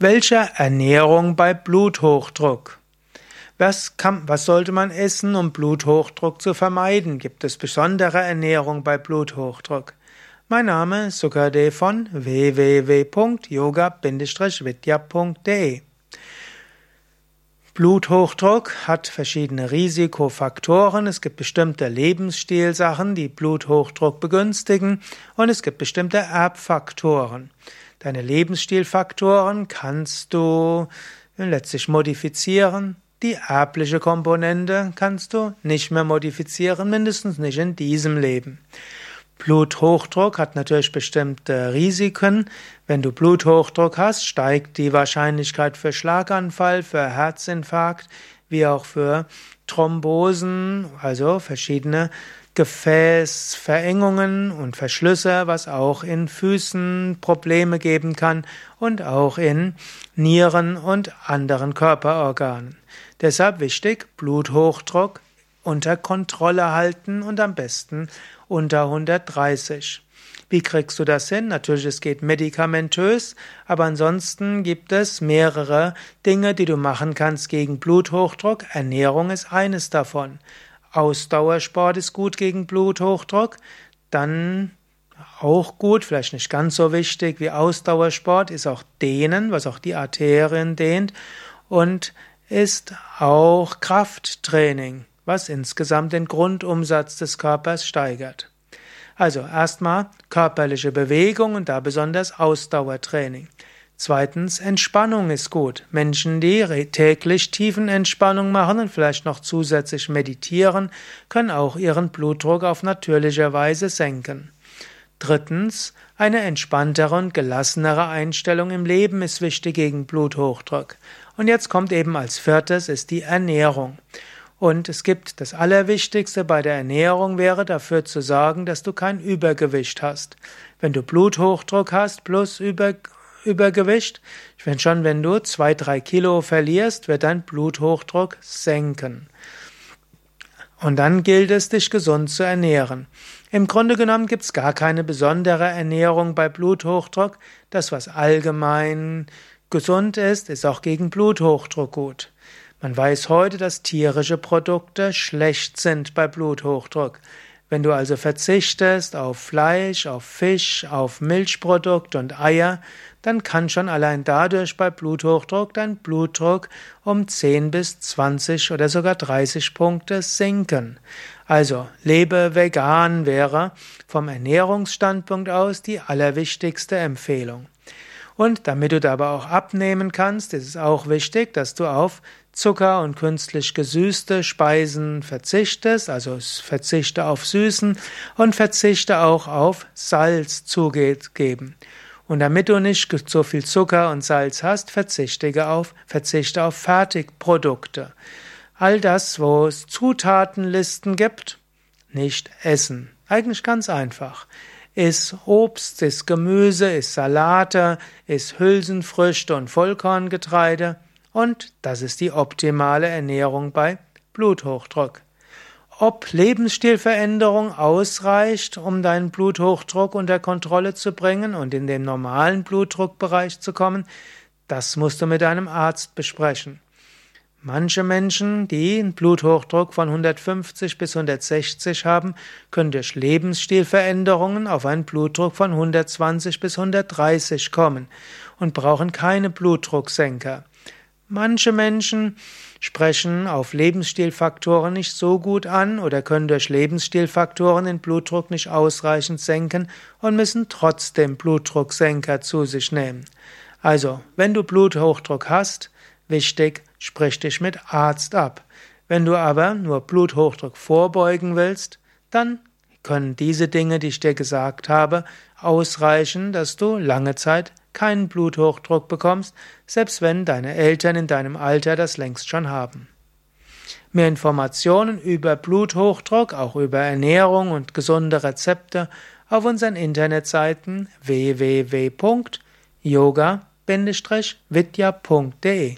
Welche Ernährung bei Bluthochdruck? Was, kann, was sollte man essen, um Bluthochdruck zu vermeiden? Gibt es besondere Ernährung bei Bluthochdruck? Mein Name ist Sukade von www.yoga-vidya.de Bluthochdruck hat verschiedene Risikofaktoren. Es gibt bestimmte Lebensstilsachen, die Bluthochdruck begünstigen und es gibt bestimmte Erbfaktoren. Deine Lebensstilfaktoren kannst du letztlich modifizieren. Die erbliche Komponente kannst du nicht mehr modifizieren, mindestens nicht in diesem Leben. Bluthochdruck hat natürlich bestimmte Risiken. Wenn du Bluthochdruck hast, steigt die Wahrscheinlichkeit für Schlaganfall, für Herzinfarkt, wie auch für Thrombosen, also verschiedene Gefäßverengungen und Verschlüsse, was auch in Füßen Probleme geben kann und auch in Nieren und anderen Körperorganen. Deshalb wichtig, Bluthochdruck unter Kontrolle halten und am besten unter 130. Wie kriegst du das hin? Natürlich, es geht medikamentös, aber ansonsten gibt es mehrere Dinge, die du machen kannst gegen Bluthochdruck. Ernährung ist eines davon. Ausdauersport ist gut gegen Bluthochdruck. Dann auch gut, vielleicht nicht ganz so wichtig wie Ausdauersport, ist auch Dehnen, was auch die Arterien dehnt. Und ist auch Krafttraining, was insgesamt den Grundumsatz des Körpers steigert. Also erstmal körperliche Bewegung und da besonders Ausdauertraining. Zweitens, Entspannung ist gut. Menschen, die täglich Tiefenentspannung machen und vielleicht noch zusätzlich meditieren, können auch ihren Blutdruck auf natürliche Weise senken. Drittens, eine entspanntere und gelassenere Einstellung im Leben ist wichtig gegen Bluthochdruck. Und jetzt kommt eben als viertes ist die Ernährung. Und es gibt das Allerwichtigste bei der Ernährung wäre dafür zu sorgen, dass du kein Übergewicht hast. Wenn du Bluthochdruck hast plus Über Übergewicht. Ich finde schon, wenn du zwei, drei Kilo verlierst, wird dein Bluthochdruck senken. Und dann gilt es, dich gesund zu ernähren. Im Grunde genommen gibt es gar keine besondere Ernährung bei Bluthochdruck. Das, was allgemein gesund ist, ist auch gegen Bluthochdruck gut. Man weiß heute, dass tierische Produkte schlecht sind bei Bluthochdruck. Wenn du also verzichtest auf Fleisch, auf Fisch, auf Milchprodukte und Eier, dann kann schon allein dadurch bei Bluthochdruck dein Blutdruck um 10 bis 20 oder sogar 30 Punkte sinken. Also lebe vegan wäre vom Ernährungsstandpunkt aus die allerwichtigste Empfehlung. Und damit du dabei auch abnehmen kannst, ist es auch wichtig, dass du auf Zucker und künstlich gesüßte Speisen verzichtest, also verzichte auf Süßen und verzichte auch auf Salz zugeben. Und damit du nicht so viel Zucker und Salz hast, verzichte auf, verzichte auf Fertigprodukte. All das, wo es Zutatenlisten gibt, nicht essen. Eigentlich ganz einfach. Iss Obst, iss Gemüse, iss Salate, iss Hülsenfrüchte und Vollkorngetreide und das ist die optimale Ernährung bei Bluthochdruck. Ob Lebensstilveränderung ausreicht, um deinen Bluthochdruck unter Kontrolle zu bringen und in den normalen Blutdruckbereich zu kommen, das musst du mit deinem Arzt besprechen. Manche Menschen, die einen Bluthochdruck von 150 bis 160 haben, können durch Lebensstilveränderungen auf einen Blutdruck von 120 bis 130 kommen und brauchen keine Blutdrucksenker. Manche Menschen sprechen auf Lebensstilfaktoren nicht so gut an oder können durch Lebensstilfaktoren den Blutdruck nicht ausreichend senken und müssen trotzdem Blutdrucksenker zu sich nehmen. Also, wenn du Bluthochdruck hast, wichtig, sprich dich mit Arzt ab. Wenn du aber nur Bluthochdruck vorbeugen willst, dann können diese Dinge, die ich dir gesagt habe, ausreichen, dass du lange Zeit keinen Bluthochdruck bekommst, selbst wenn deine Eltern in deinem Alter das längst schon haben. Mehr Informationen über Bluthochdruck, auch über Ernährung und gesunde Rezepte auf unseren Internetseiten www.yoga-vidya.de